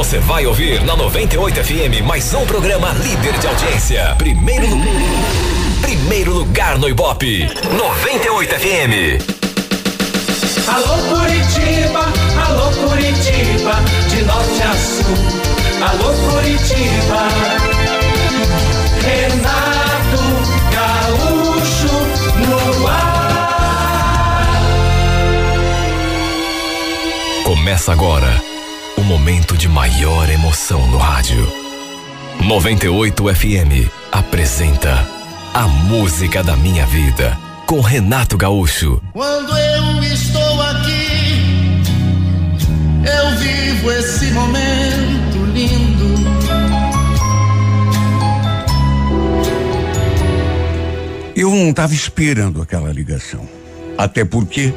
Você vai ouvir na 98 FM mais um programa líder de audiência. Primeiro, primeiro lugar no Ibope. 98 FM. Alô Curitiba, alô Curitiba, de norte a sul. Alô Curitiba. Renato Gaúcho no ar. Começa agora momento de maior emoção no rádio. 98 FM apresenta A Música da Minha Vida com Renato Gaúcho. Quando eu estou aqui, eu vivo esse momento lindo. Eu não estava esperando aquela ligação. Até porque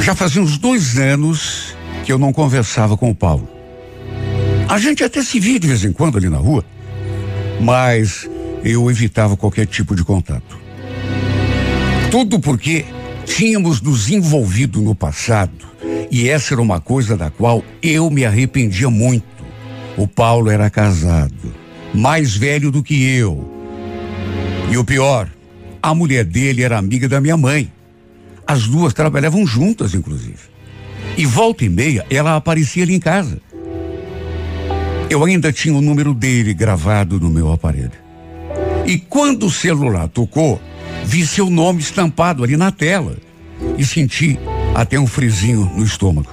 já fazia uns dois anos que eu não conversava com o Paulo. A gente até se via de vez em quando ali na rua, mas eu evitava qualquer tipo de contato. Tudo porque tínhamos nos envolvido no passado e essa era uma coisa da qual eu me arrependia muito. O Paulo era casado, mais velho do que eu. E o pior, a mulher dele era amiga da minha mãe. As duas trabalhavam juntas, inclusive. E volta e meia ela aparecia ali em casa. Eu ainda tinha o número dele gravado no meu aparelho. E quando o celular tocou, vi seu nome estampado ali na tela e senti até um frisinho no estômago.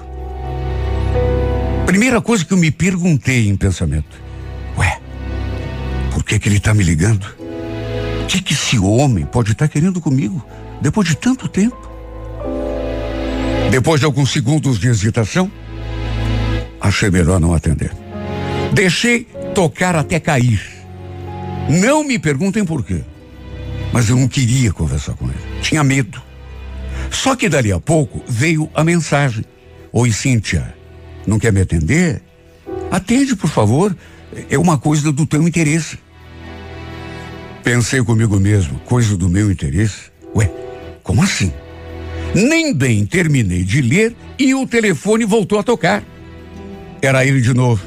Primeira coisa que eu me perguntei em pensamento: Ué, por que, que ele está me ligando? O que, que esse homem pode estar tá querendo comigo depois de tanto tempo? Depois de alguns segundos de hesitação, achei melhor não atender. Deixei tocar até cair. Não me perguntem por quê. Mas eu não queria conversar com ele. Tinha medo. Só que dali a pouco veio a mensagem. Oi, Cíntia. Não quer me atender? Atende, por favor. É uma coisa do teu interesse. Pensei comigo mesmo, coisa do meu interesse? Ué, como assim? Nem bem terminei de ler e o telefone voltou a tocar. Era ele de novo.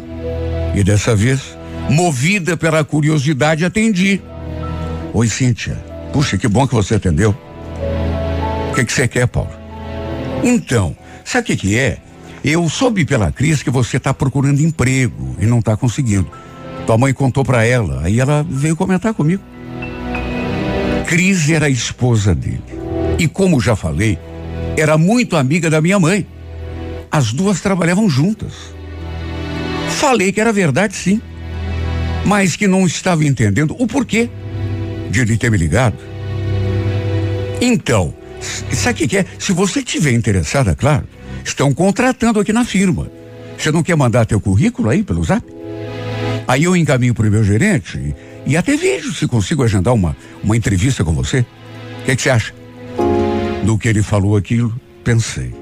E dessa vez, movida pela curiosidade, atendi. Oi, Cíntia. Puxa, que bom que você atendeu. O que, que você quer, Paulo? Então, sabe o que, que é? Eu soube pela Cris que você está procurando emprego e não está conseguindo. Tua mãe contou para ela, aí ela veio comentar comigo. Cris era a esposa dele. E como já falei, era muito amiga da minha mãe. As duas trabalhavam juntas. Falei que era verdade, sim. Mas que não estava entendendo o porquê de ele ter me ligado. Então, sabe o que é? Se você tiver interessada, claro, estão contratando aqui na firma. Você não quer mandar teu currículo aí pelo zap? Aí eu encaminho para o meu gerente e, até vejo se consigo agendar uma, uma entrevista com você. O que, que você acha? No que ele falou aquilo, pensei.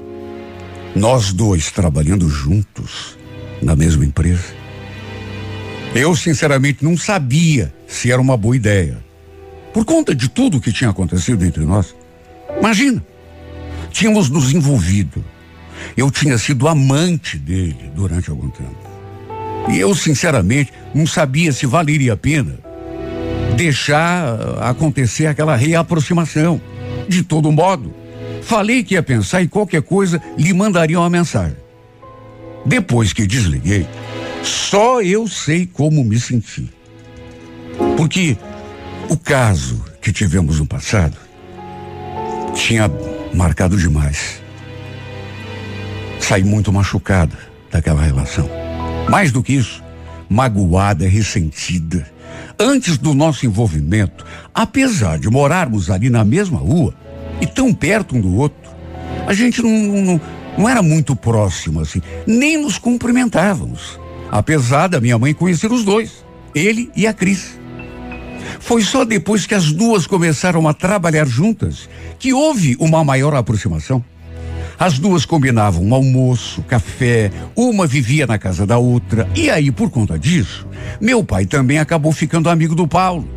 Nós dois trabalhando juntos na mesma empresa. Eu, sinceramente, não sabia se era uma boa ideia. Por conta de tudo que tinha acontecido entre nós. Imagina, tínhamos nos envolvido. Eu tinha sido amante dele durante algum tempo. E eu, sinceramente, não sabia se valeria a pena deixar acontecer aquela reaproximação. De todo modo, falei que ia pensar em qualquer coisa, lhe mandaria uma mensagem. Depois que desliguei, só eu sei como me senti. Porque o caso que tivemos no passado tinha marcado demais. Saí muito machucada daquela relação. Mais do que isso, magoada, ressentida. Antes do nosso envolvimento, apesar de morarmos ali na mesma rua e tão perto um do outro, a gente não, não, não era muito próximo assim, nem nos cumprimentávamos. Apesar da minha mãe conhecer os dois, ele e a Cris. Foi só depois que as duas começaram a trabalhar juntas que houve uma maior aproximação. As duas combinavam um almoço, café, uma vivia na casa da outra. E aí, por conta disso, meu pai também acabou ficando amigo do Paulo.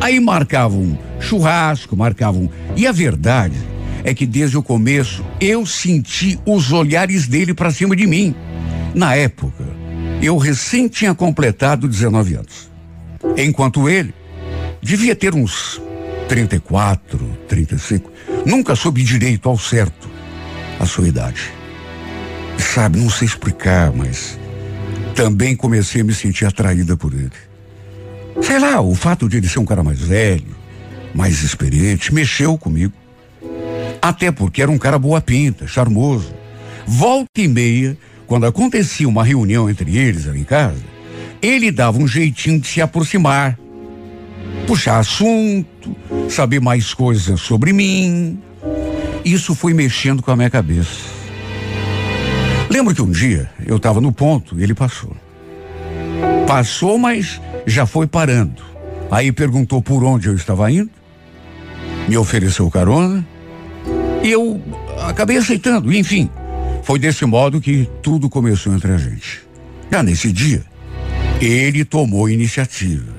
Aí marcavam churrasco, marcavam. E a verdade é que desde o começo eu senti os olhares dele para cima de mim. Na época, Eu recém tinha completado 19 anos. Enquanto ele devia ter uns 34, 35. Nunca soube direito ao certo a sua idade. Sabe, não sei explicar, mas também comecei a me sentir atraída por ele. Sei lá, o fato de ele ser um cara mais velho, mais experiente, mexeu comigo. Até porque era um cara boa pinta, charmoso. Volta e meia, quando acontecia uma reunião entre eles ali em casa, ele dava um jeitinho de se aproximar, puxar assunto, saber mais coisas sobre mim. Isso foi mexendo com a minha cabeça. Lembro que um dia eu estava no ponto e ele passou. Passou, mas já foi parando. Aí perguntou por onde eu estava indo, me ofereceu carona e eu acabei aceitando. Enfim, foi desse modo que tudo começou entre a gente. Já nesse dia, ele tomou iniciativa.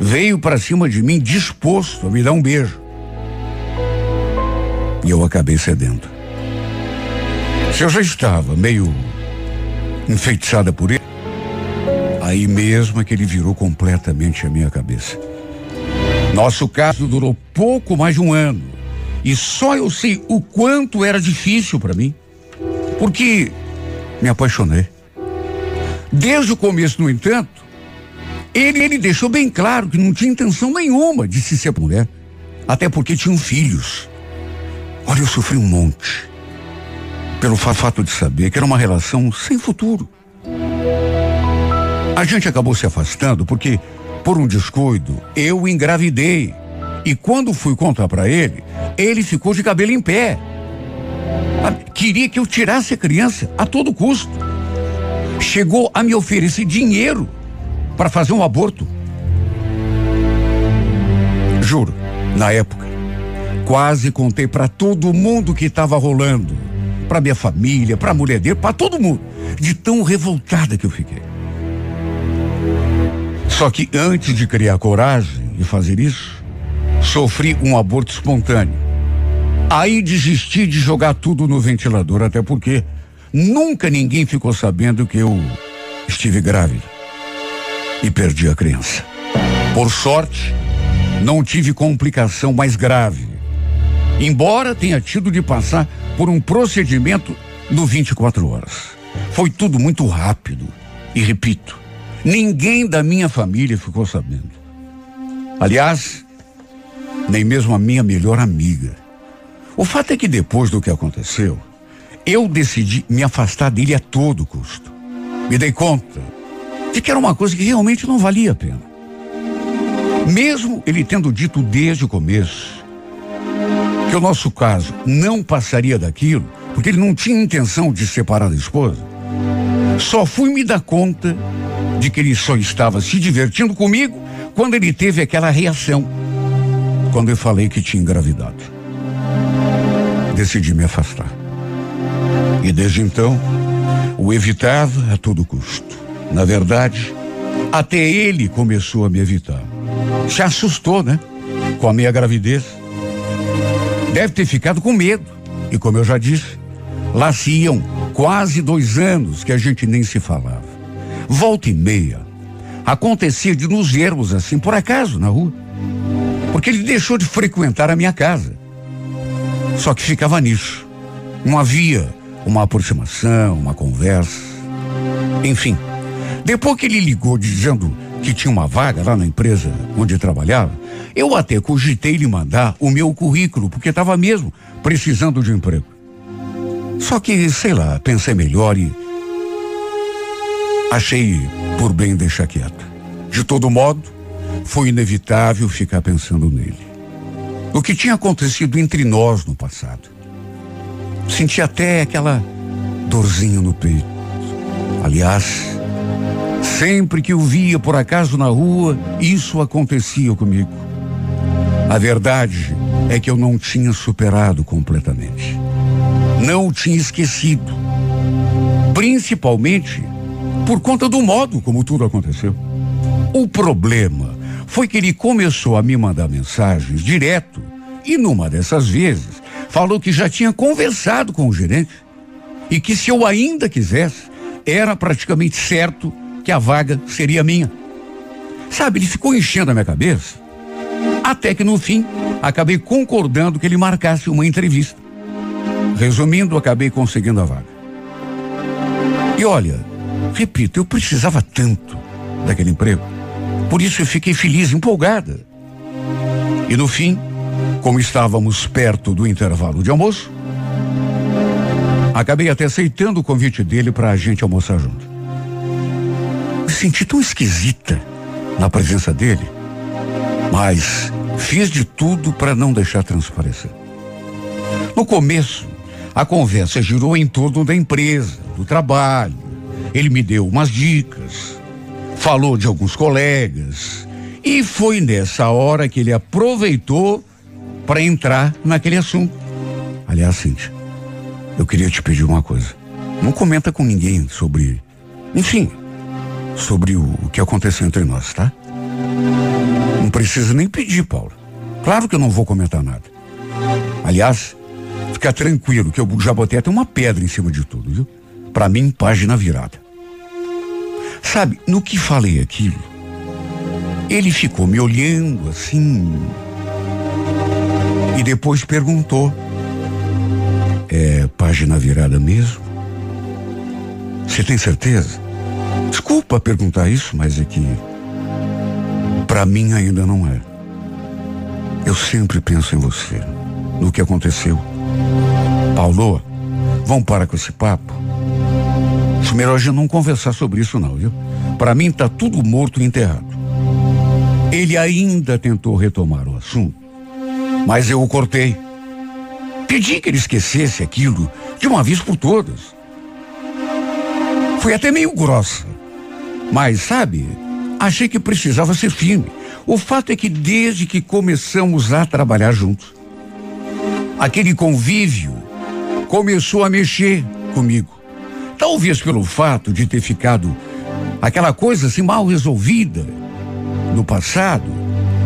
Veio para cima de mim disposto a me dar um beijo. E eu acabei cedendo. Se eu já estava meio enfeitiçada por ele, aí mesmo é que ele virou completamente a minha cabeça. Nosso caso durou pouco mais de um ano. E só eu sei o quanto era difícil para mim. Porque me apaixonei. Desde o começo, no entanto, ele, ele deixou bem claro que não tinha intenção nenhuma de se ser mulher. Até porque tinham filhos. Olha, eu sofri um monte. Pelo fato de saber que era uma relação sem futuro. A gente acabou se afastando porque, por um descuido, eu engravidei. E quando fui contar para ele, ele ficou de cabelo em pé. Queria que eu tirasse a criança a todo custo. Chegou a me oferecer dinheiro para fazer um aborto. Juro, na época, quase contei para todo mundo que estava rolando, para minha família, para a mulher dele, para todo mundo, de tão revoltada que eu fiquei. Só que antes de criar coragem e fazer isso, sofri um aborto espontâneo. Aí desisti de jogar tudo no ventilador, até porque nunca ninguém ficou sabendo que eu estive grávida e perdi a criança. Por sorte, não tive complicação mais grave. Embora tenha tido de passar por um procedimento no 24 horas. Foi tudo muito rápido. E repito, ninguém da minha família ficou sabendo. Aliás, nem mesmo a minha melhor amiga. O fato é que depois do que aconteceu, eu decidi me afastar dele a todo custo. Me dei conta de que era uma coisa que realmente não valia a pena. Mesmo ele tendo dito desde o começo que o nosso caso não passaria daquilo, porque ele não tinha intenção de separar da esposa, só fui me dar conta de que ele só estava se divertindo comigo quando ele teve aquela reação, quando eu falei que tinha engravidado. Decidi me afastar. E desde então, o evitava a todo custo. Na verdade, até ele começou a me evitar. Se assustou, né? Com a minha gravidez. Deve ter ficado com medo. E como eu já disse, lá se iam quase dois anos que a gente nem se falava. Volta e meia. Acontecia de nos vermos assim, por acaso, na rua. Porque ele deixou de frequentar a minha casa. Só que ficava nisso. Não havia uma aproximação, uma conversa. Enfim. Depois que ele ligou dizendo que tinha uma vaga lá na empresa onde trabalhava, eu até cogitei lhe mandar o meu currículo, porque estava mesmo precisando de um emprego. Só que, sei lá, pensei melhor e achei por bem deixar quieto. De todo modo, foi inevitável ficar pensando nele. O que tinha acontecido entre nós no passado. Senti até aquela dorzinha no peito. Aliás, Sempre que o via por acaso na rua, isso acontecia comigo. A verdade é que eu não tinha superado completamente. Não o tinha esquecido. Principalmente por conta do modo como tudo aconteceu. O problema foi que ele começou a me mandar mensagens direto e numa dessas vezes falou que já tinha conversado com o gerente e que se eu ainda quisesse, era praticamente certo que a vaga seria minha. Sabe, ele ficou enchendo a minha cabeça. Até que no fim, acabei concordando que ele marcasse uma entrevista. Resumindo, acabei conseguindo a vaga. E olha, repito, eu precisava tanto daquele emprego. Por isso eu fiquei feliz, empolgada. E no fim, como estávamos perto do intervalo de almoço, acabei até aceitando o convite dele para a gente almoçar junto. Me senti tão esquisita na presença dele, mas fiz de tudo para não deixar transparecer. No começo, a conversa girou em torno da empresa, do trabalho. Ele me deu umas dicas, falou de alguns colegas, e foi nessa hora que ele aproveitou para entrar naquele assunto. Aliás, Cíntia, eu queria te pedir uma coisa. Não comenta com ninguém sobre. Enfim, sobre o, o que aconteceu entre nós, tá? Não precisa nem pedir, Paulo. Claro que eu não vou comentar nada. Aliás, fica tranquilo que eu já botei até uma pedra em cima de tudo, viu? Para mim, página virada. Sabe, no que falei aquilo, ele ficou me olhando assim. E depois perguntou: É página virada mesmo? Você tem certeza? Desculpa perguntar isso, mas é que. Para mim ainda não é. Eu sempre penso em você, no que aconteceu. Paulo, vamos parar com esse papo? Melhor a gente não conversar sobre isso não, viu? Para mim tá tudo morto e enterrado. Ele ainda tentou retomar o assunto, mas eu o cortei. Pedi que ele esquecesse aquilo de uma vez por todas. Foi até meio grossa. Mas, sabe, achei que precisava ser firme. O fato é que desde que começamos a trabalhar juntos, aquele convívio começou a mexer comigo. Talvez pelo fato de ter ficado aquela coisa assim mal resolvida no passado,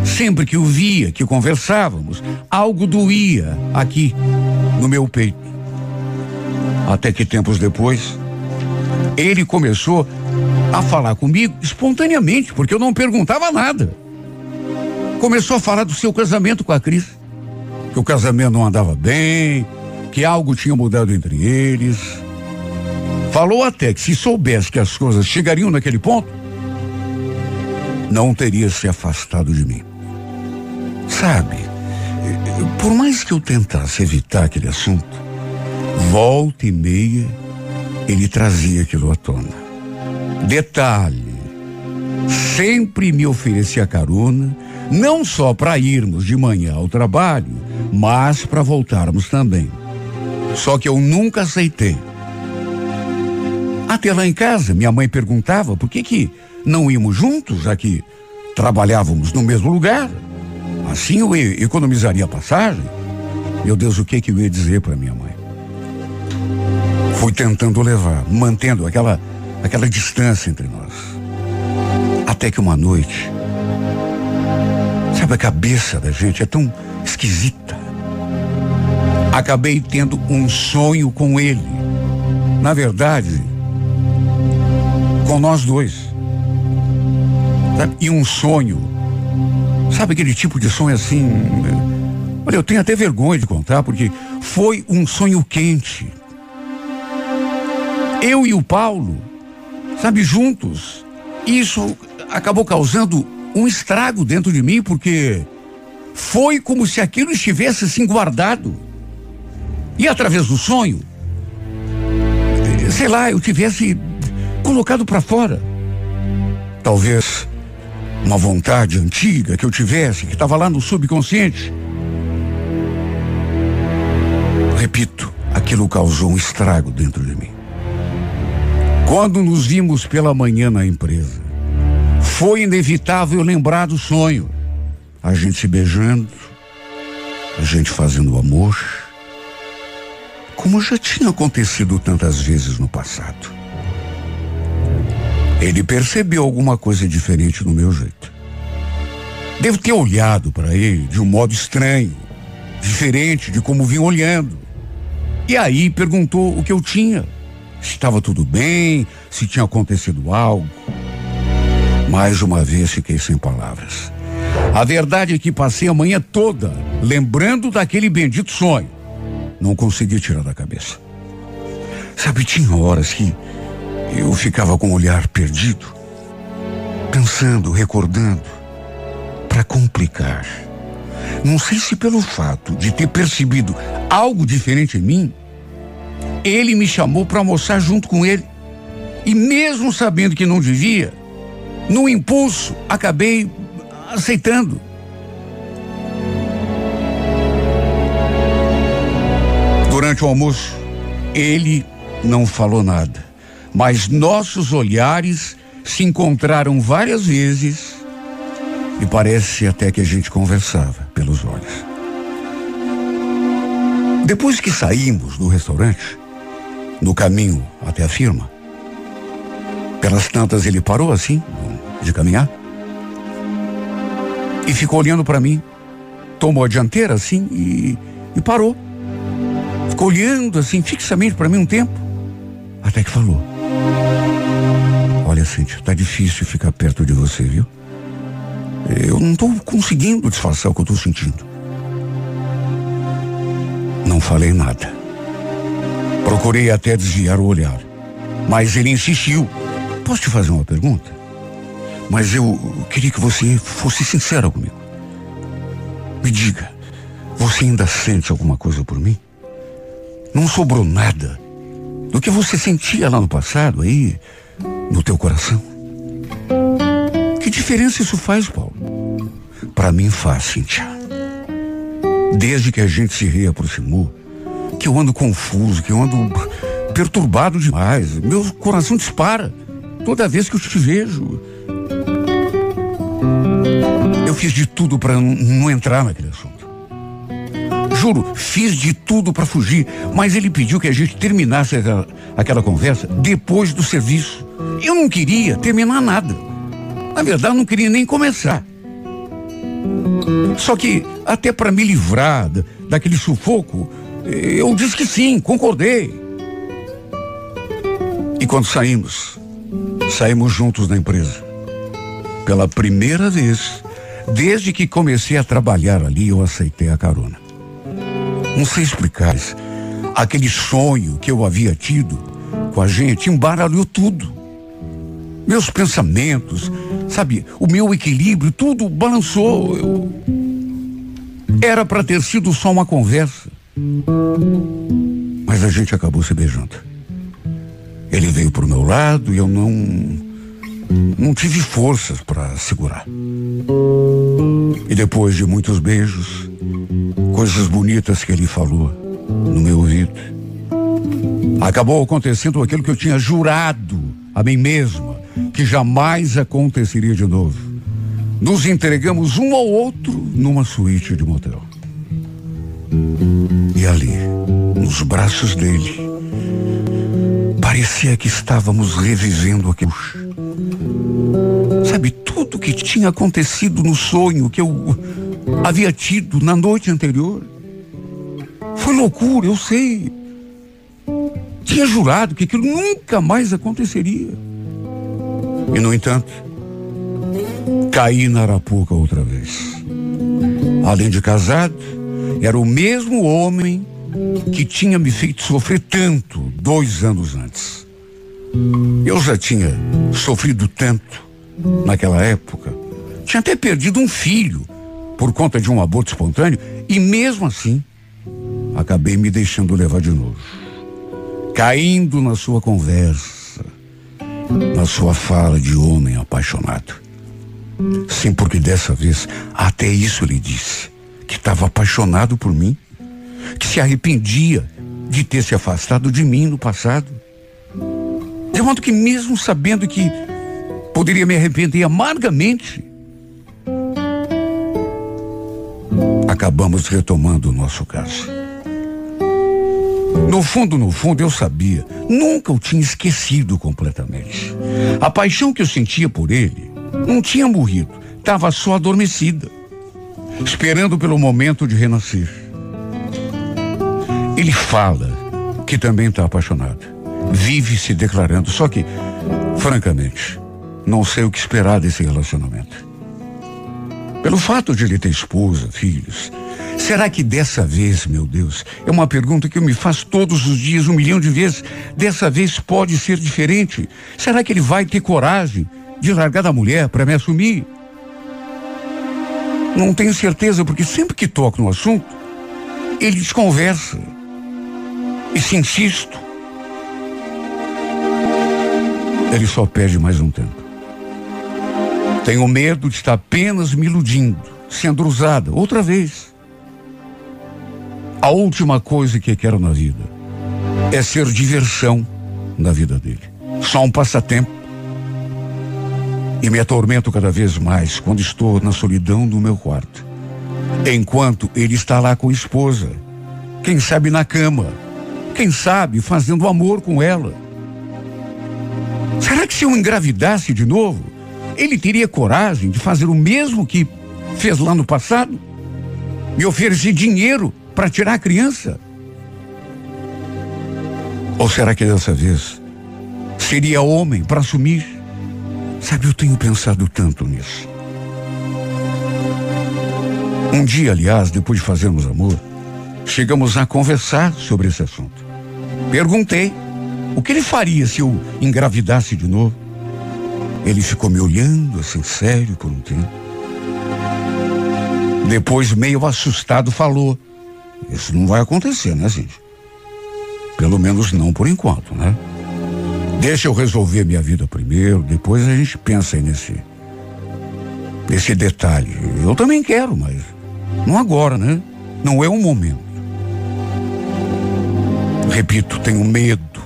sempre que o via, que conversávamos, algo doía aqui no meu peito. Até que tempos depois, ele começou a falar comigo espontaneamente, porque eu não perguntava nada. Começou a falar do seu casamento com a Cris, que o casamento não andava bem, que algo tinha mudado entre eles. Falou até que se soubesse que as coisas chegariam naquele ponto, não teria se afastado de mim. Sabe, por mais que eu tentasse evitar aquele assunto, volta e meia ele trazia aquilo à tona. Detalhe: sempre me oferecia carona, não só para irmos de manhã ao trabalho, mas para voltarmos também. Só que eu nunca aceitei. Até lá em casa, minha mãe perguntava por que que não íamos juntos, já que trabalhávamos no mesmo lugar. Assim eu economizaria a passagem. Meu Deus, o que que eu ia dizer para minha mãe? Fui tentando levar, mantendo aquela aquela distância entre nós. Até que uma noite, sabe, a cabeça da gente é tão esquisita. Acabei tendo um sonho com ele. Na verdade, com nós dois. Sabe? E um sonho. Sabe aquele tipo de sonho assim? Olha, eu tenho até vergonha de contar, porque foi um sonho quente. Eu e o Paulo sabe, juntos. Isso acabou causando um estrago dentro de mim, porque foi como se aquilo estivesse assim guardado. E através do sonho, sei lá, eu tivesse colocado para fora. Talvez uma vontade antiga que eu tivesse, que estava lá no subconsciente. Repito, aquilo causou um estrago dentro de mim. Quando nos vimos pela manhã na empresa, foi inevitável lembrar do sonho. A gente se beijando, a gente fazendo amor, como já tinha acontecido tantas vezes no passado. Ele percebeu alguma coisa diferente no meu jeito. Devo ter olhado para ele de um modo estranho, diferente de como vinha olhando. E aí perguntou o que eu tinha se estava tudo bem, se tinha acontecido algo. Mais uma vez fiquei sem palavras. A verdade é que passei a manhã toda lembrando daquele bendito sonho. Não consegui tirar da cabeça. Sabe, tinha horas que eu ficava com o olhar perdido, pensando, recordando, para complicar. Não sei se pelo fato de ter percebido algo diferente em mim, ele me chamou para almoçar junto com ele. E mesmo sabendo que não devia, no impulso, acabei aceitando. Durante o almoço, ele não falou nada, mas nossos olhares se encontraram várias vezes e parece até que a gente conversava pelos olhos. Depois que saímos do restaurante, no caminho até a firma, pelas tantas ele parou assim, de caminhar, e ficou olhando para mim. Tomou a dianteira assim e, e parou. Ficou olhando assim fixamente para mim um tempo, até que falou: Olha, Cíntia, tá difícil ficar perto de você, viu? Eu não estou conseguindo disfarçar o que eu estou sentindo. Não falei nada. Procurei até desviar o olhar. Mas ele insistiu. Posso te fazer uma pergunta? Mas eu queria que você fosse sincera comigo. Me diga, você ainda sente alguma coisa por mim? Não sobrou nada do que você sentia lá no passado aí, no teu coração? Que diferença isso faz, Paulo? Para mim faz, Cintia. Desde que a gente se reaproximou, que eu ando confuso, que eu ando perturbado demais. Meu coração dispara toda vez que eu te vejo. Eu fiz de tudo para não entrar naquele assunto. Juro, fiz de tudo para fugir, mas ele pediu que a gente terminasse aquela, aquela conversa depois do serviço. Eu não queria terminar nada. Na verdade, não queria nem começar. Só que, até para me livrar daquele sufoco, eu disse que sim, concordei. E quando saímos, saímos juntos da empresa. Pela primeira vez, desde que comecei a trabalhar ali, eu aceitei a carona. Não sei explicar, aquele sonho que eu havia tido com a gente embaralhou tudo. Meus pensamentos, sabe, o meu equilíbrio, tudo balançou. Eu... Era para ter sido só uma conversa. Mas a gente acabou se beijando. Ele veio pro meu lado e eu não. Não tive forças para segurar. E depois de muitos beijos, coisas bonitas que ele falou no meu ouvido, acabou acontecendo aquilo que eu tinha jurado a mim mesma que jamais aconteceria de novo. Nos entregamos um ao outro numa suíte de motel. E ali, nos braços dele, parecia que estávamos revivendo aquilo. Sabe, tudo que tinha acontecido no sonho que eu havia tido na noite anterior. Foi loucura, eu sei. Tinha jurado que aquilo nunca mais aconteceria. E, no entanto, caí na arapuca outra vez. Além de casado, era o mesmo homem que tinha me feito sofrer tanto dois anos antes. Eu já tinha sofrido tanto naquela época. Tinha até perdido um filho por conta de um aborto espontâneo e mesmo assim acabei me deixando levar de novo. Caindo na sua conversa, na sua fala de homem apaixonado. Sim, porque dessa vez até isso lhe disse que estava apaixonado por mim, que se arrependia de ter se afastado de mim no passado. De modo que, mesmo sabendo que poderia me arrepender amargamente, acabamos retomando o nosso caso. No fundo, no fundo, eu sabia, nunca o tinha esquecido completamente. A paixão que eu sentia por ele não tinha morrido, estava só adormecida esperando pelo momento de renascer. Ele fala que também está apaixonado, vive se declarando, só que, francamente, Não sei o que esperar desse relacionamento. Pelo fato de ele ter esposa, filhos, será que dessa vez, meu Deus, é uma pergunta que eu me faço todos os dias, um milhão de vezes, dessa vez pode ser diferente? Será que ele vai ter coragem de largar da mulher para me assumir? Não tenho certeza, porque sempre que toco no assunto, ele desconversa. E se insisto, ele só perde mais um tempo. Tenho medo de estar apenas me iludindo, sendo usada outra vez. A última coisa que quero na vida é ser diversão na vida dele. Só um passatempo. E me atormento cada vez mais quando estou na solidão do meu quarto. Enquanto ele está lá com a esposa. Quem sabe na cama. Quem sabe fazendo amor com ela. Será que se eu engravidasse de novo, ele teria coragem de fazer o mesmo que fez lá no passado? Me oferecer dinheiro para tirar a criança? Ou será que dessa vez seria homem para assumir? Sabe, eu tenho pensado tanto nisso. Um dia, aliás, depois de fazermos amor, chegamos a conversar sobre esse assunto. Perguntei o que ele faria se eu engravidasse de novo. Ele ficou me olhando assim, sério, por um tempo. Depois, meio assustado, falou: Isso não vai acontecer, né, gente? Pelo menos não por enquanto, né? Deixa eu resolver minha vida primeiro, depois a gente pensa aí nesse. nesse detalhe. Eu também quero, mas não agora, né? Não é um momento. Repito, tenho medo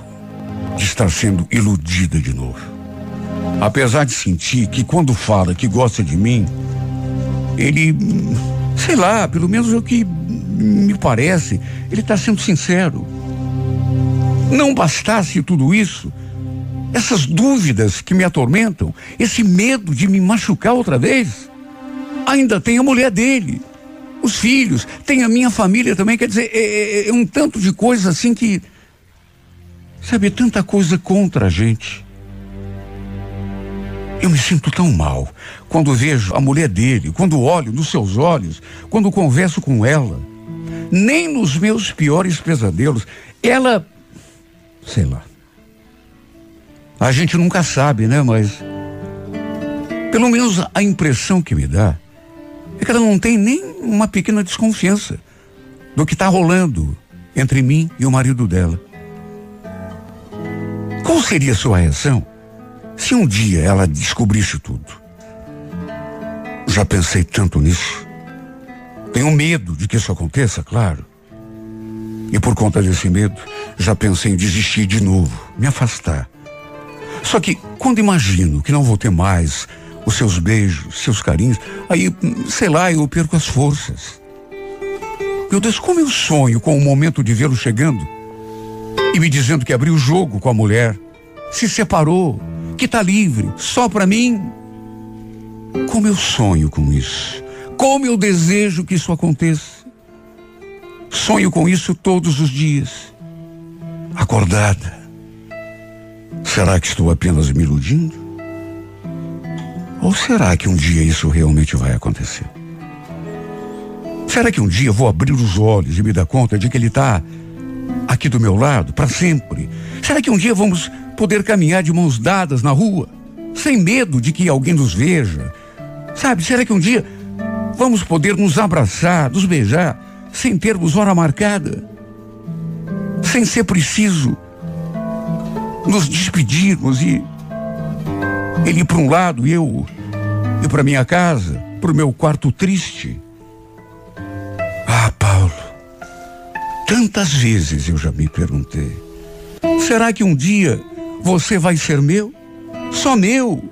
de estar sendo iludida de novo. Apesar de sentir que quando fala que gosta de mim, ele, sei lá, pelo menos é o que me parece, ele está sendo sincero. Não bastasse tudo isso, essas dúvidas que me atormentam, esse medo de me machucar outra vez, ainda tem a mulher dele, os filhos, tem a minha família também, quer dizer, é, é, é um tanto de coisa assim que, sabe, tanta coisa contra a gente. Eu me sinto tão mal quando vejo a mulher dele, quando olho nos seus olhos, quando converso com ela. Nem nos meus piores pesadelos, ela. Sei lá. A gente nunca sabe, né? Mas. Pelo menos a impressão que me dá é que ela não tem nem uma pequena desconfiança do que está rolando entre mim e o marido dela. Qual seria sua reação se um dia ela descobrisse tudo? Já pensei tanto nisso. Tenho medo de que isso aconteça, claro. E por conta desse medo, já pensei em desistir de novo, me afastar. Só que quando imagino que não vou ter mais os seus beijos, seus carinhos, aí, sei lá, eu perco as forças. Meu Deus, como eu sonho com o momento de vê-lo chegando e me dizendo que abriu o jogo com a mulher, se separou, que está livre, só para mim. Como eu sonho com isso. Como eu desejo que isso aconteça. Sonho com isso todos os dias. Acordada. Será que estou apenas me iludindo? Ou será que um dia isso realmente vai acontecer? Será que um dia vou abrir os olhos e me dar conta de que ele está aqui do meu lado para sempre? Será que um dia vamos poder caminhar de mãos dadas na rua, sem medo de que alguém nos veja. Sabe, será que um dia vamos poder nos abraçar, nos beijar, sem termos hora marcada? Sem ser preciso nos despedirmos e ele para um lado e eu ir para minha casa, para o meu quarto triste. Ah, Paulo, tantas vezes eu já me perguntei: será que um dia você vai ser meu, só meu,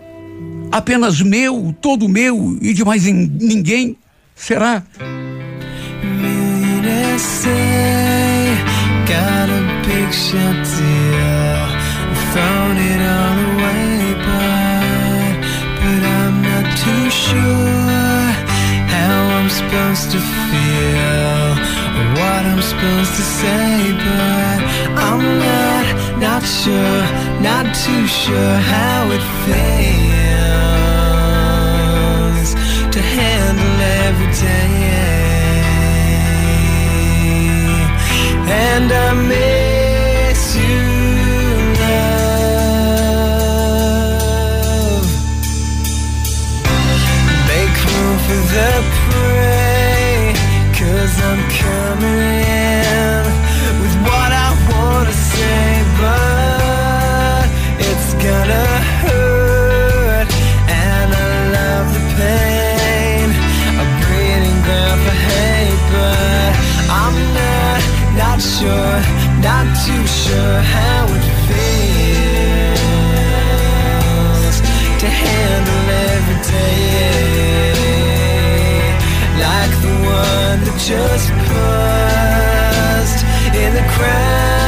apenas meu, todo meu e de mais ninguém. Será? Supposed to feel, what I'm supposed to say, but I'm not not sure, not too sure how it feels. Handle every day. And I miss you, love. Make room for the prey, cause I'm coming in sure, not too sure how it feels to handle every day like the one that just passed in the crowds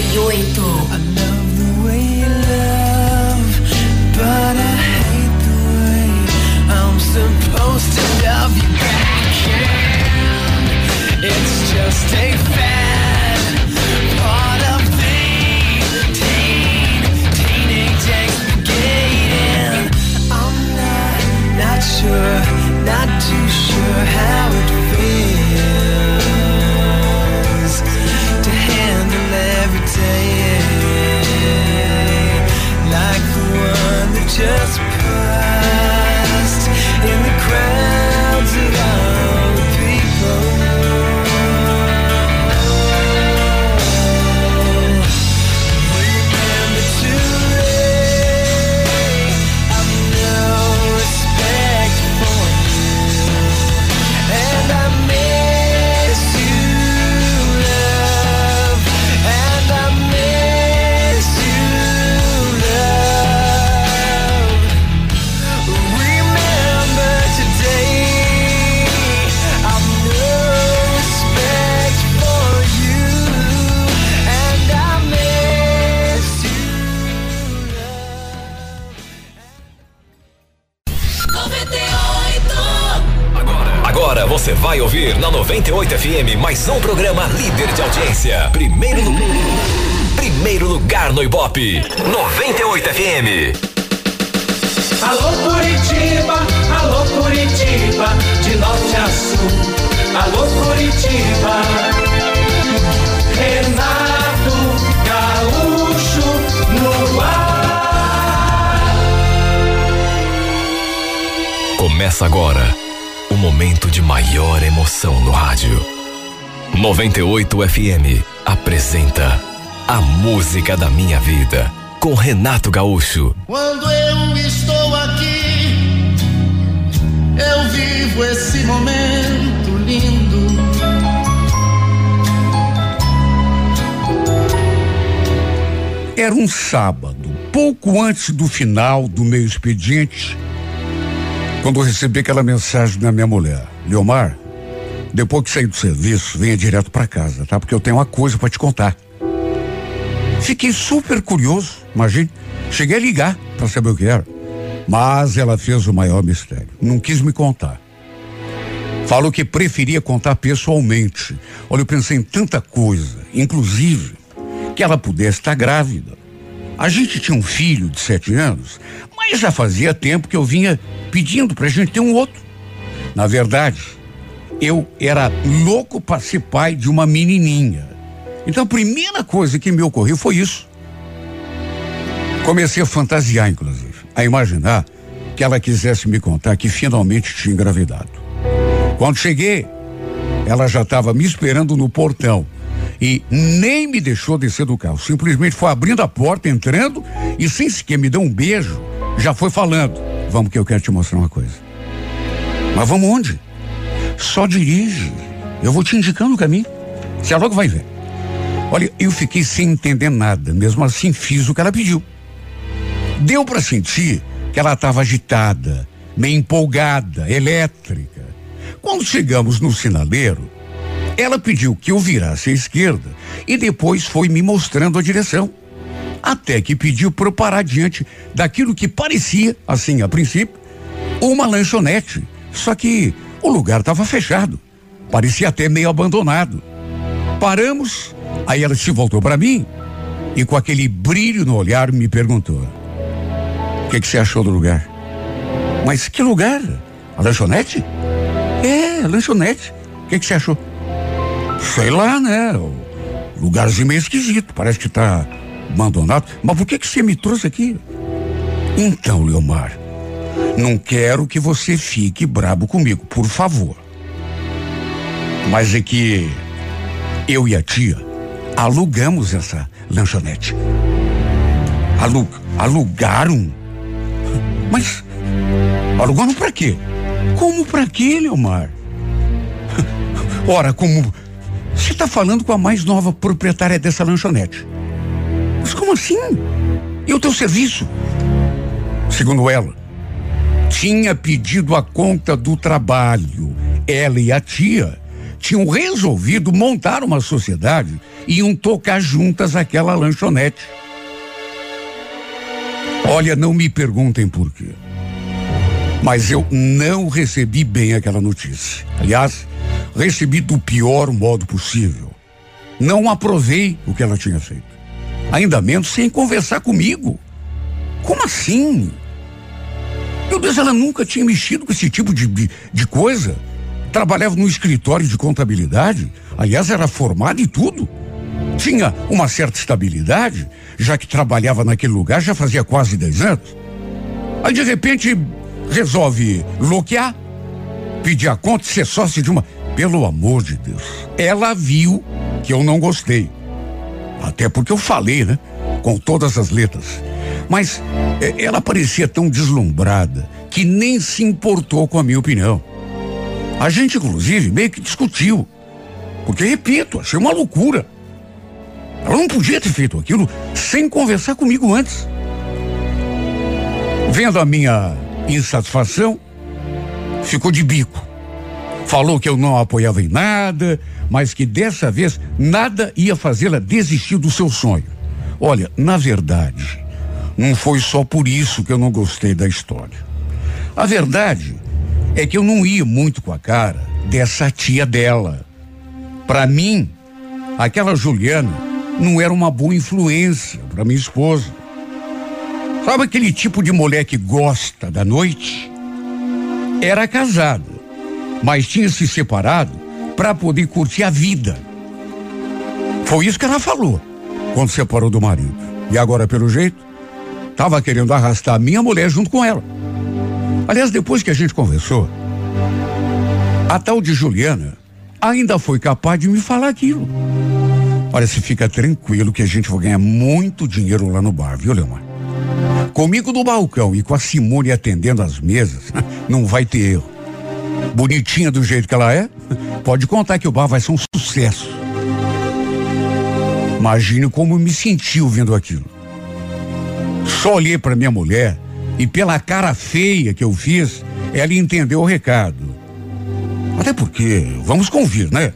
I love the way you love, but I hate the way I'm supposed to love you back. It's just a part of teen, teenage. I'm not, not sure, not too sure how it feels FM mais um programa líder de audiência. Primeiro, primeiro lugar no Ibope. 98 FM. Alô Curitiba, alô Curitiba, de norte a sul. Alô Curitiba, Renato Gaúcho no ar. Começa agora o momento de maior emoção no rádio. 98 FM apresenta A Música da Minha Vida com Renato Gaúcho. Quando eu estou aqui, eu vivo esse momento lindo. Era um sábado, pouco antes do final do meu expediente, quando eu recebi aquela mensagem da minha mulher. Leomar, depois que sair do serviço, venha direto para casa, tá? Porque eu tenho uma coisa para te contar. Fiquei super curioso, imagine. Cheguei a ligar para saber o que era. Mas ela fez o maior mistério. Não quis me contar. Falou que preferia contar pessoalmente. Olha, eu pensei em tanta coisa, inclusive que ela pudesse estar grávida. A gente tinha um filho de sete anos, mas já fazia tempo que eu vinha pedindo pra gente ter um outro. Na verdade, eu era louco para ser pai de uma menininha. Então a primeira coisa que me ocorreu foi isso. Comecei a fantasiar, inclusive, a imaginar que ela quisesse me contar que finalmente tinha engravidado. Quando cheguei, ela já estava me esperando no portão E nem me deixou descer do carro. Simplesmente foi abrindo a porta, entrando e sem sequer me dar um beijo, já foi falando. Vamos que eu quero te mostrar uma coisa. Mas vamos onde? Só dirige. Eu vou te indicando o caminho. Você logo vai ver. Olha, eu fiquei sem entender nada. Mesmo assim, fiz o que ela pediu. Deu para sentir que ela estava agitada, meio empolgada, elétrica. Quando chegamos no sinaleiro, ela pediu que eu virasse à esquerda e depois foi me mostrando a direção. Até que pediu para eu parar diante daquilo que parecia, assim a princípio, uma lanchonete. Só que o lugar estava fechado. Parecia até meio abandonado. Paramos, aí ela se voltou para mim e com aquele brilho no olhar me perguntou: O que, que você achou do lugar? Mas que lugar? A lanchonete? É, a lanchonete. O que, que você achou? Sei lá, né? O lugarzinho meio esquisito, parece que tá abandonado. Mas por que, que você me trouxe aqui? Então, Leomar, não quero que você fique brabo comigo, por favor. Mas é que eu e a tia alugamos essa lanchonete. Alug, alugaram? Mas alugaram pra quê? Como pra quê, Leomar? Ora, como você está falando com a mais nova proprietária dessa lanchonete. Mas como assim? E o teu serviço? Segundo ela, tinha pedido a conta do trabalho. Ela e a tia tinham resolvido montar uma sociedade e iam tocar juntas aquela lanchonete. Olha, não me perguntem por quê. Mas eu não recebi bem aquela notícia. Aliás, recebi do pior modo possível. Não aprovei o que ela tinha feito. Ainda menos sem conversar comigo. Como assim? Meu Deus, ela nunca tinha mexido com esse tipo de, de, de coisa. Trabalhava no escritório de contabilidade. Aliás, era formada e tudo. Tinha uma certa estabilidade, já que trabalhava naquele lugar já fazia quase 10 anos. Aí, de repente, resolve bloquear, pedir a conta, ser sócio de uma. Pelo amor de Deus. Ela viu que eu não gostei. Até porque eu falei, né? Com todas as letras. Mas eh, ela parecia tão deslumbrada que nem se importou com a minha opinião. A gente, inclusive, meio que discutiu. Porque, repito, achei uma loucura. Ela não podia ter feito aquilo sem conversar comigo antes. Vendo a minha insatisfação, ficou de bico. Falou que eu não apoiava em nada, mas que dessa vez nada ia fazê-la desistir do seu sonho. Olha, na verdade, não foi só por isso que eu não gostei da história. A verdade é que eu não ia muito com a cara dessa tia dela. Para mim, aquela Juliana não era uma boa influência para minha esposa. Sabe aquele tipo de mulher que gosta da noite? Era casada, mas tinha se separado para poder curtir a vida. Foi isso que ela falou quando separou do marido. E agora, pelo jeito, estava querendo arrastar a minha mulher junto com ela. Aliás, depois que a gente conversou, a tal de Juliana ainda foi capaz de me falar aquilo. Olha, se fica tranquilo que a gente vai ganhar muito dinheiro lá no bar, viu, Leomar? Comigo no balcão e com a Simone atendendo as mesas, não vai ter erro. Bonitinha do jeito que ela é, pode contar que o bar vai ser um sucesso. Imagine como me senti ouvindo aquilo. Só olhei para minha mulher e pela cara feia que eu fiz, ela entendeu o recado. Até porque, vamos convir, né?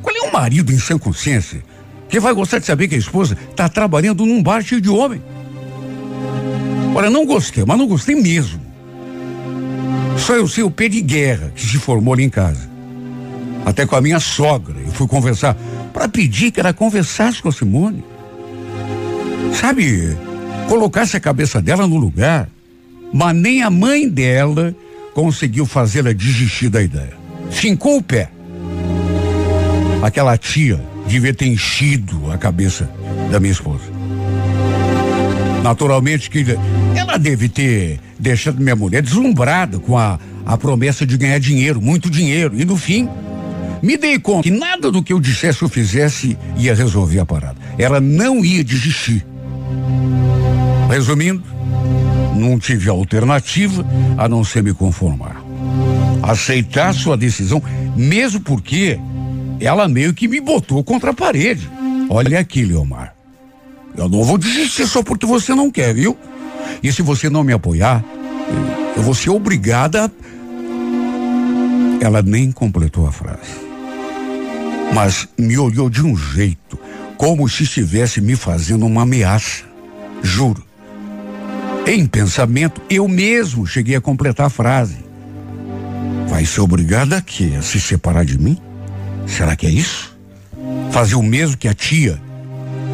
Qual é o marido em sã consciência que vai gostar de saber que a esposa está trabalhando num bar cheio de homem? Olha, não gostei, mas não gostei mesmo. Só eu sei o pé de guerra que se formou ali em casa. Até com a minha sogra, eu fui conversar para pedir que ela conversasse com a Simone. Sabe, colocasse a cabeça dela no lugar, mas nem a mãe dela conseguiu fazê-la desistir da ideia. Fincou o pé. Aquela tia devia ter enchido a cabeça da minha esposa. Naturalmente que ela deve ter deixado minha mulher deslumbrada com a, a promessa de ganhar dinheiro, muito dinheiro. E no fim, Me dei conta que nada do que eu dissesse ou fizesse ia resolver a parada. Ela não ia desistir. Resumindo, não tive alternativa a não ser me conformar. Aceitar sua decisão, mesmo porque ela meio que me botou contra a parede. Olha aqui, Leomar. Eu não vou desistir só porque você não quer, viu? E se você não me apoiar, eu vou ser obrigada. Ela nem completou a frase. Mas me olhou de um jeito, como se estivesse me fazendo uma ameaça. Juro. Em pensamento, eu mesmo cheguei a completar a frase. Vai ser obrigada a quê? A se separar de mim? Será que é isso? Fazer o mesmo que a tia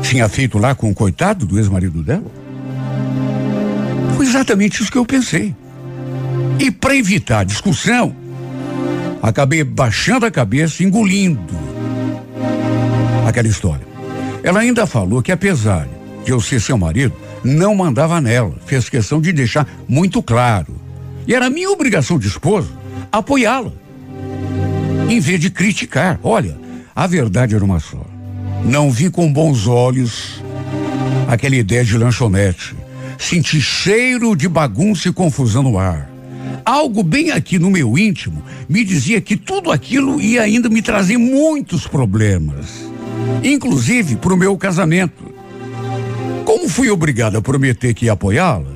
tinha feito lá com o coitado do ex-marido dela? Foi exatamente isso que eu pensei. E para evitar a discussão, acabei baixando a cabeça, engolindo aquela história. Ela ainda falou que apesar de eu ser seu marido, não mandava nela, fez questão de deixar muito claro. E era minha obrigação de esposo apoiá-la. Em vez de criticar. Olha, a verdade era uma só. Não vi com bons olhos aquela ideia de lanchonete. Senti cheiro de bagunça e confusão no ar. Algo bem aqui no meu íntimo me dizia que tudo aquilo ia ainda me trazer muitos problemas, inclusive para o meu casamento. Como fui obrigado a prometer que ia apoiá-la,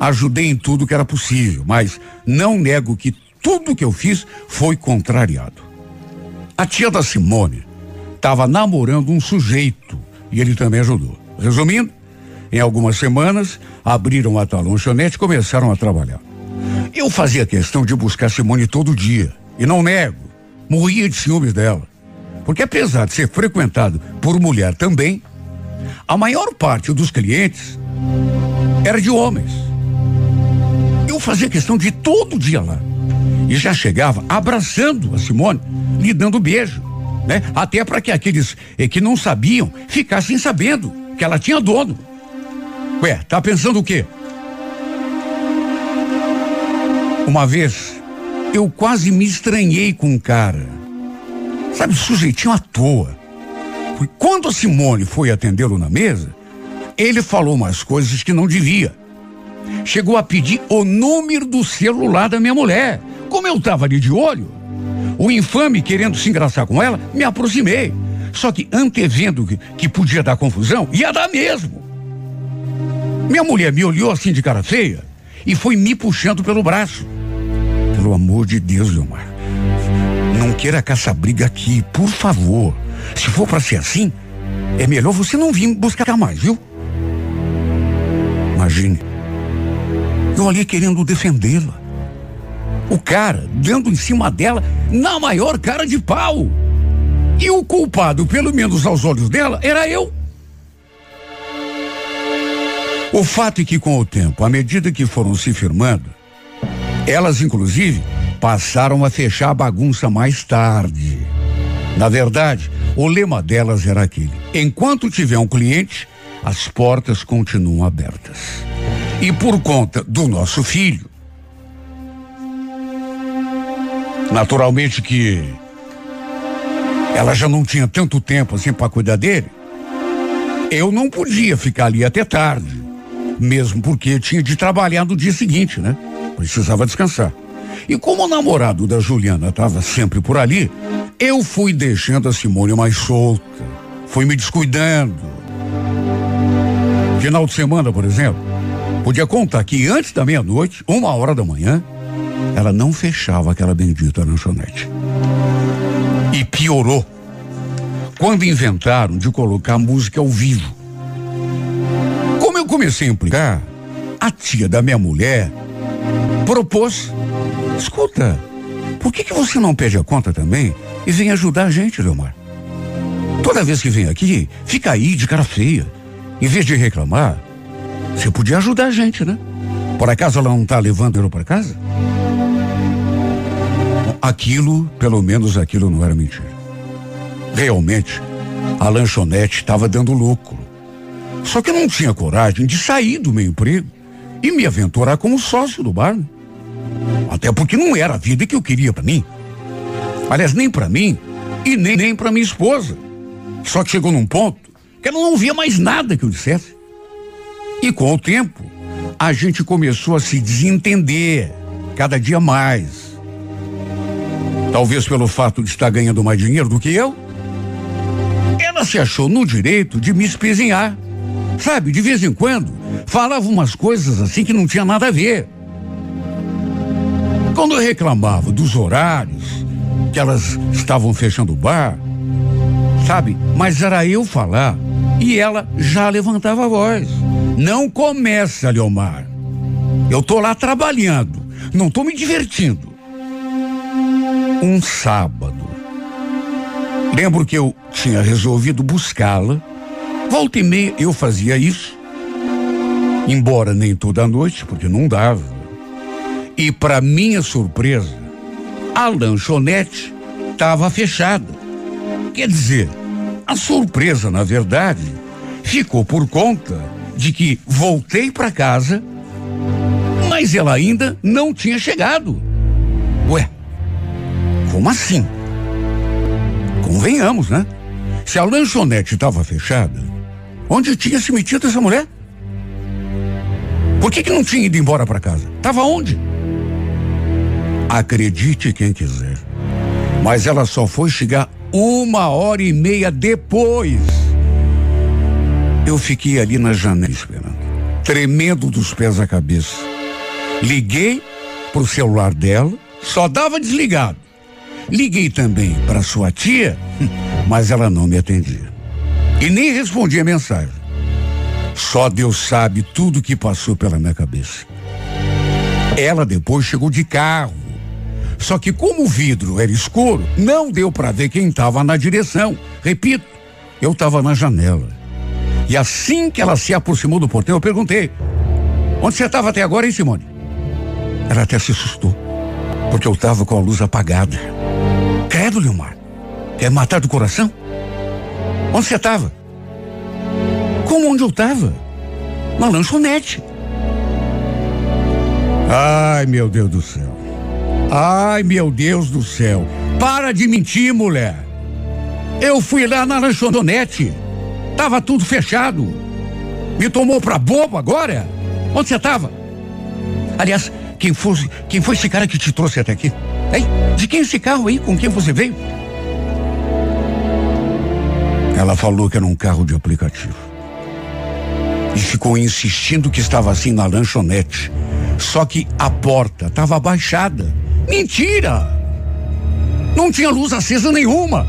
ajudei em tudo que era possível, mas não nego que tudo que eu fiz foi contrariado. A tia da Simone estava namorando um sujeito e ele também ajudou. Resumindo, em algumas semanas, abriram a tal lanchonete e começaram a trabalhar. Eu fazia questão de buscar Simone todo dia. E não nego, morria de ciúmes dela. Porque apesar de ser frequentado por mulher também, a maior parte dos clientes era de homens. Eu fazia questão de todo dia lá. E já chegava abraçando a Simone, lhe dando beijo. Né? Até para que aqueles eh, que não sabiam ficassem sabendo que ela tinha dono. Ué, tá pensando o quê? Uma vez, eu quase me estranhei com um cara. Sabe, sujeitinho à toa. Quando a Simone foi atendê-lo na mesa, ele falou umas coisas que não devia. Chegou a pedir o número do celular da minha mulher. Como eu estava ali de olho, o infame querendo se engraçar com ela, me aproximei. Só que antevendo que, que podia dar confusão, ia dar mesmo. Minha mulher me olhou assim de cara feia e foi me puxando pelo braço. Pelo amor de Deus, Leomar. Não queira caçar briga aqui, por favor. Se for para ser assim, é melhor você não vir buscar mais, viu? Imagine. Eu ali querendo defendê-la. O cara dando em cima dela na maior cara de pau. E o culpado, pelo menos aos olhos dela, era eu. O fato é que, com o tempo, à medida que foram se firmando, elas, inclusive, passaram a fechar a bagunça mais tarde. Na verdade, o lema delas era aquele: enquanto tiver um cliente, as portas continuam abertas. E por conta do nosso filho, naturalmente que ela já não tinha tanto tempo assim para cuidar dele, eu não podia ficar ali até tarde, mesmo porque tinha de trabalhar no dia seguinte, né? Precisava descansar. E como o namorado da Juliana estava sempre por ali, eu fui deixando a Simone mais solta, fui me descuidando. Final de semana, por exemplo, podia contar que antes da meia-noite, uma hora da manhã, ela não fechava aquela bendita lanchonete. E piorou quando inventaram de colocar música ao vivo. Como eu comecei a implicar, a tia da minha mulher propôs: escuta, por que, que você não pede a conta também e vem ajudar a gente, Leomar? Toda vez que vem aqui, fica aí de cara feia. Em vez de reclamar, você podia ajudar a gente, né? Por acaso ela não está levando ele para casa? Aquilo, pelo menos aquilo não era mentira. Realmente, a lanchonete estava dando lucro. Só que eu não tinha coragem de sair do meu emprego e me aventurar como sócio do bar. né? Até porque não era a vida que eu queria para mim. Aliás, nem para mim e nem, nem para minha esposa. Só que chegou num ponto que ela não via mais nada que eu dissesse. E com o tempo, a gente começou a se desentender cada dia mais. Talvez pelo fato de estar ganhando mais dinheiro do que eu. Ela se achou no direito de me espezinhar. Sabe, de vez em quando, falava umas coisas assim que não tinha nada a ver. Quando eu reclamava dos horários, que elas estavam fechando o bar, sabe? Mas era eu falar e ela já levantava a voz. Não começa, Leomar. Eu tô lá trabalhando, não tô me divertindo. Um sábado. Lembro que eu tinha resolvido buscá-la. Volta e meia eu fazia isso. Embora nem toda noite, porque não dava. E para minha surpresa, a lanchonete estava fechada. Quer dizer, a surpresa, na verdade, ficou por conta de que voltei para casa, mas ela ainda não tinha chegado. Ué, como assim? Convenhamos, né? Se a lanchonete estava fechada, onde tinha se metido essa mulher? Por que, que não tinha ido embora para casa? Tava onde? Acredite quem quiser. Mas ela só foi chegar uma hora e meia depois. Eu fiquei ali na janela esperando, tremendo dos pés à cabeça. Liguei pro celular dela, só dava desligado. Liguei também para sua tia, mas ela não me atendia. E nem respondia mensagem. Só Deus sabe tudo que passou pela minha cabeça. Ela depois chegou de carro. Só que como o vidro era escuro, não deu para ver quem estava na direção. Repito, eu estava na janela. E assim que ela se aproximou do portão, eu perguntei: Onde você estava até agora, hein, Simone? Ela até se assustou, porque eu estava com a luz apagada. Credo, Leomar. Quer matar do coração? Onde você estava? Como onde eu estava? Na lanchonete. Ai, meu Deus do céu. Ai, meu Deus do céu. Para de mentir, mulher. Eu fui lá na lanchonete. Tava tudo fechado. Me tomou pra bobo agora? Onde você tava? Aliás, quem foi, quem foi esse cara que te trouxe até aqui? Hein? De quem é esse carro aí? Com quem você veio? Ela falou que era um carro de aplicativo. E ficou insistindo que estava assim na lanchonete. Só que a porta estava abaixada. Mentira! Não tinha luz acesa nenhuma.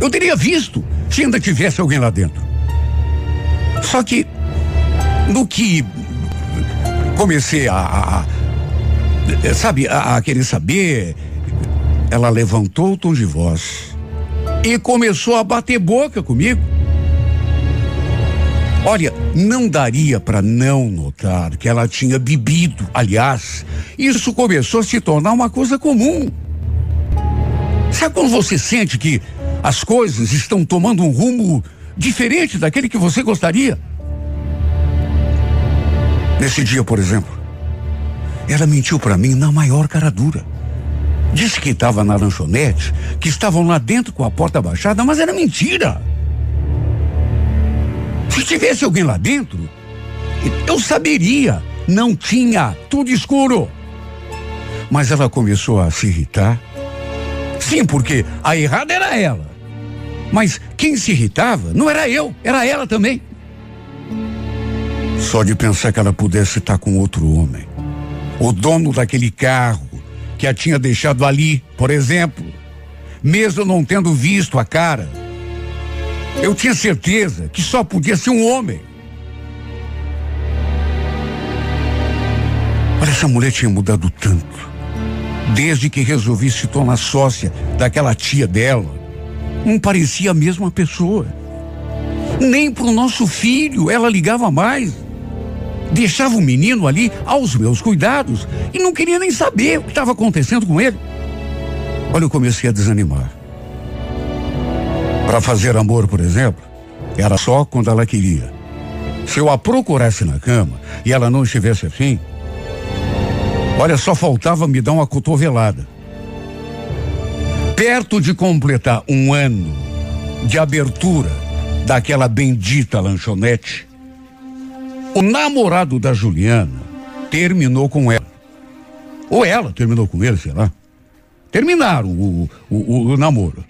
Eu teria visto se ainda tivesse alguém lá dentro. Só que no que comecei a, a, a sabe, a, a querer saber, ela levantou o tom de voz e começou a bater boca comigo. Olha, não daria para não notar que ela tinha bebido. Aliás, isso começou a se tornar uma coisa comum. Sabe quando você sente que as coisas estão tomando um rumo diferente daquele que você gostaria? Nesse dia, por exemplo, ela mentiu para mim na maior cara dura. Disse que estava na lanchonete, que estavam lá dentro com a porta baixada, mas era mentira. Se tivesse alguém lá dentro, eu saberia. Não tinha, tudo escuro. Mas ela começou a se irritar. Sim, porque a errada era ela. Mas quem se irritava não era eu, era ela também. Só de pensar que ela pudesse estar com outro homem. O dono daquele carro que a tinha deixado ali, por exemplo. Mesmo não tendo visto a cara. Eu tinha certeza que só podia ser um homem. Olha, essa mulher tinha mudado tanto. Desde que resolvi se tornar sócia daquela tia dela. Não parecia a mesma pessoa. Nem pro nosso filho ela ligava mais. Deixava o menino ali aos meus cuidados e não queria nem saber o que estava acontecendo com ele. Olha, eu comecei a desanimar. Para fazer amor, por exemplo, era só quando ela queria. Se eu a procurasse na cama e ela não estivesse afim, olha, só faltava me dar uma cotovelada. Perto de completar um ano de abertura daquela bendita lanchonete, o namorado da Juliana terminou com ela. Ou ela terminou com ele, sei lá. Terminaram o, o, o, o namoro.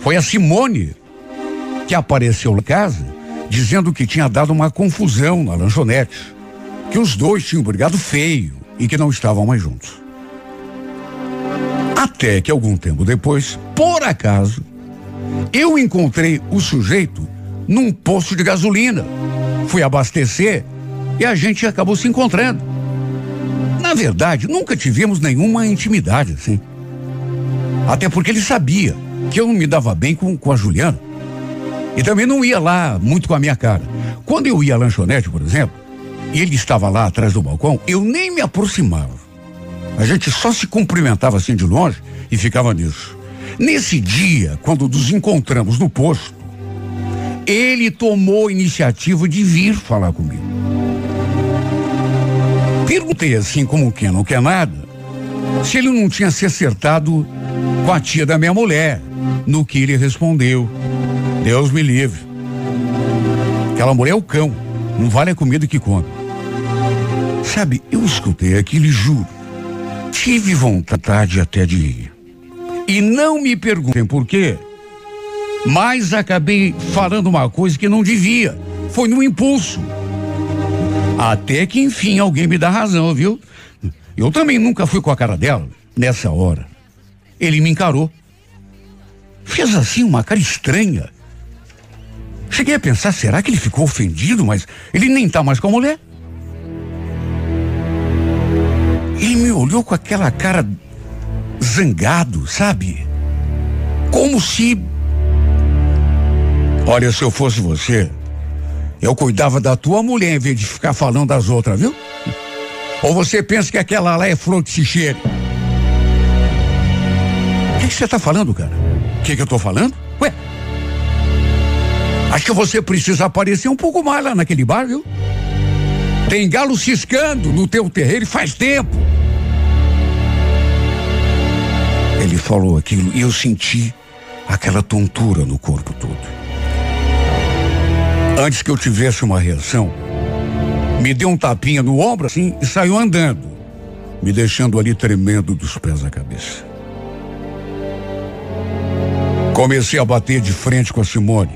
Foi a Simone que apareceu na casa dizendo que tinha dado uma confusão na lanchonete, que os dois tinham brigado feio e que não estavam mais juntos. Até que algum tempo depois, por acaso, eu encontrei o sujeito num posto de gasolina. Fui abastecer e a gente acabou se encontrando. Na verdade, nunca tivemos nenhuma intimidade assim. Até porque ele sabia que eu não me dava bem com, com a Juliana. E também não ia lá muito com a minha cara. Quando eu ia à lanchonete, por exemplo, e ele estava lá atrás do balcão, eu nem me aproximava. A gente só se cumprimentava assim de longe e ficava nisso. Nesse dia, quando nos encontramos no posto, ele tomou a iniciativa de vir falar comigo. Perguntei assim, como quem não quer nada, se ele não tinha se acertado com a tia da minha mulher. No que ele respondeu: Deus me livre. Aquela mulher é o cão, não vale a comida que come. Sabe, eu escutei aquilo e juro, tive vontade até de ir. E não me perguntem por quê, mas acabei falando uma coisa que não devia. Foi no impulso. Até que enfim alguém me dá razão, viu? Eu também nunca fui com a cara dela nessa hora. Ele me encarou. Fez assim uma cara estranha. Cheguei a pensar, será que ele ficou ofendido, mas ele nem tá mais com a mulher? Ele me olhou com aquela cara zangado, sabe? Como se. Olha, se eu fosse você, eu cuidava da tua mulher em vez de ficar falando das outras, viu? Ou você pensa que aquela lá é flor de xixeira? O que você tá falando, cara? Que, que eu tô falando? Ué? Acho que você precisa aparecer um pouco mais lá naquele bar, viu? Tem galo ciscando no teu terreiro faz tempo. Ele falou aquilo e eu senti aquela tontura no corpo todo. Antes que eu tivesse uma reação, me deu um tapinha no ombro assim e saiu andando, me deixando ali tremendo dos pés à cabeça. Comecei a bater de frente com a Simone.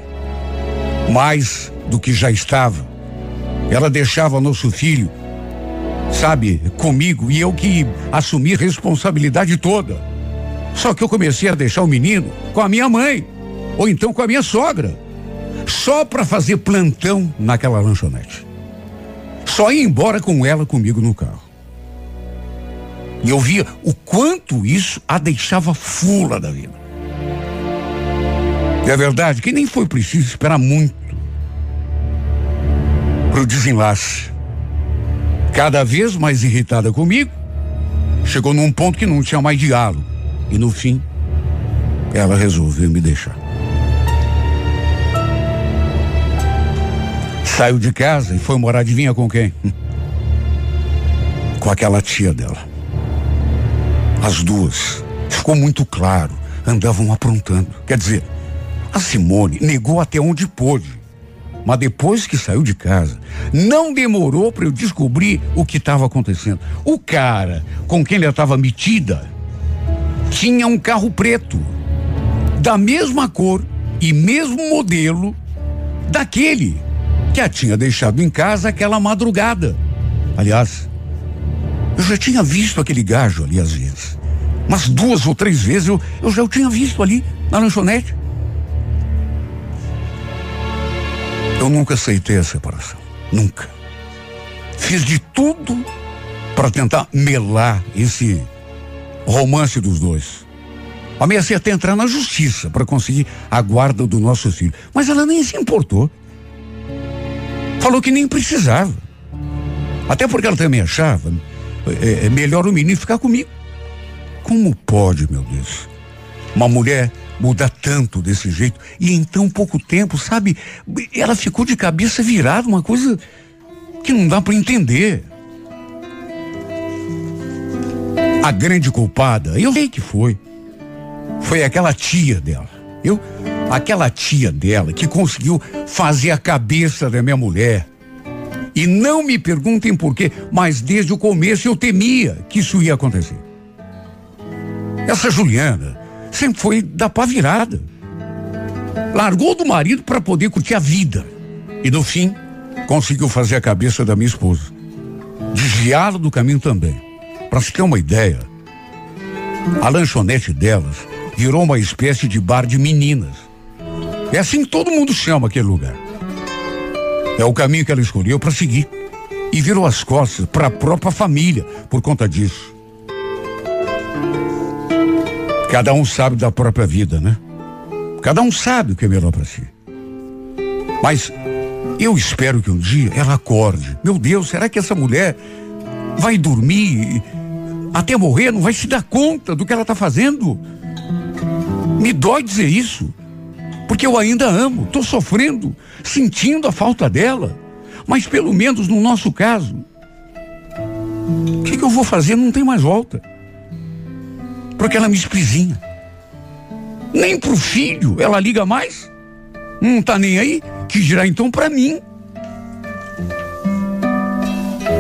Mais do que já estava. Ela deixava nosso filho, sabe, comigo e eu que assumi responsabilidade toda. Só que eu comecei a deixar o menino com a minha mãe, ou então com a minha sogra, só para fazer plantão naquela lanchonete. Só ia embora com ela comigo no carro. E eu via o quanto isso a deixava fula da vida. E é verdade que nem foi preciso esperar muito pro desenlace. Cada vez mais irritada comigo, chegou num ponto que não tinha mais diálogo. E no fim, ela resolveu me deixar. Saiu de casa e foi morar, adivinha com quem? Com aquela tia dela. As duas, ficou muito claro, andavam aprontando. Quer dizer, a Simone negou até onde pôde. Mas depois que saiu de casa, não demorou para eu descobrir o que estava acontecendo. O cara com quem ela estava metida tinha um carro preto, da mesma cor e mesmo modelo daquele que a tinha deixado em casa aquela madrugada. Aliás, eu já tinha visto aquele gajo ali às vezes. Mas duas ou três vezes eu, eu já o tinha visto ali na lanchonete. Eu nunca aceitei a separação. Nunca. Fiz de tudo para tentar melar esse romance dos dois. Ameacei até entrar na justiça para conseguir a guarda do nosso filho. Mas ela nem se importou. Falou que nem precisava. Até porque ela também achava é, é melhor o menino ficar comigo. Como pode, meu Deus? Uma mulher mudar tanto desse jeito e em tão pouco tempo, sabe? Ela ficou de cabeça virada, uma coisa que não dá para entender. A grande culpada, eu sei que foi. foi aquela tia dela. Eu, aquela tia dela que conseguiu fazer a cabeça da minha mulher. E não me perguntem por quê, mas desde o começo eu temia que isso ia acontecer. Essa Juliana sempre foi da pá virada. Largou do marido para poder curtir a vida. E no fim, conseguiu fazer a cabeça da minha esposa. Desviá-la do caminho também. Para se ter uma ideia, a lanchonete delas virou uma espécie de bar de meninas. É assim que todo mundo chama aquele lugar. É o caminho que ela escolheu para seguir. E virou as costas para a própria família por conta disso. Cada um sabe da própria vida, né? Cada um sabe o que é melhor para si. Mas eu espero que um dia ela acorde. Meu Deus, será que essa mulher vai dormir até morrer? Não vai se dar conta do que ela está fazendo? Me dói dizer isso. Porque eu ainda amo, estou sofrendo, sentindo a falta dela. Mas pelo menos no nosso caso, o que, que eu vou fazer? Não tem mais volta. Porque ela me esprisinha. Nem pro filho ela liga mais. Não tá nem aí, que dirá então para mim.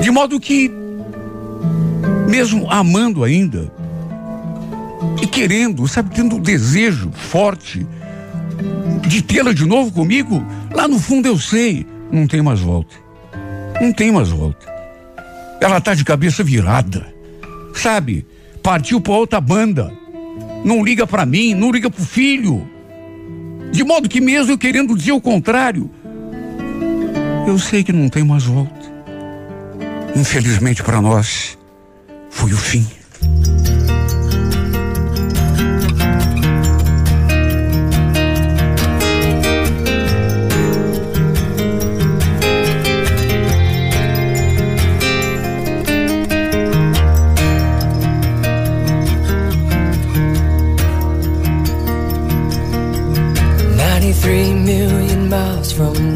De modo que, mesmo amando ainda, e querendo, sabe, tendo um desejo forte de tê-la de novo comigo, lá no fundo eu sei, não tem mais volta. Não tem mais volta. Ela tá de cabeça virada. Sabe? Partiu pra outra banda. Não liga para mim, não liga pro filho. De modo que mesmo eu querendo dizer o contrário, eu sei que não tem mais volta. Infelizmente para nós, foi o fim.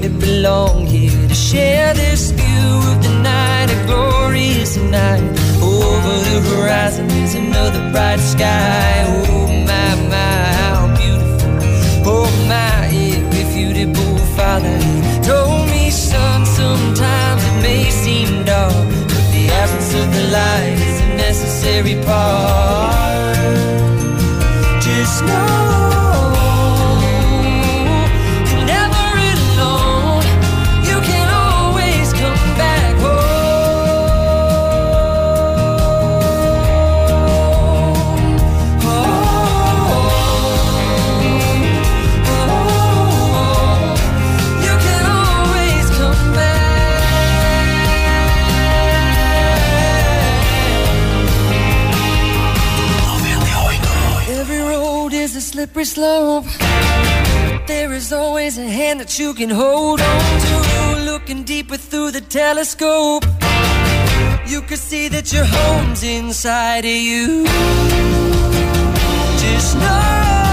to belong here to share this view of the night, a glorious night. Over the horizon is another bright sky. Oh my, my, how beautiful. Oh my, irrefutable father. He told me, son, sometimes it may seem dark, but the absence of the light is a necessary part. Just know you can hold on to. Looking deeper through the telescope, you can see that your home's inside of you. Just know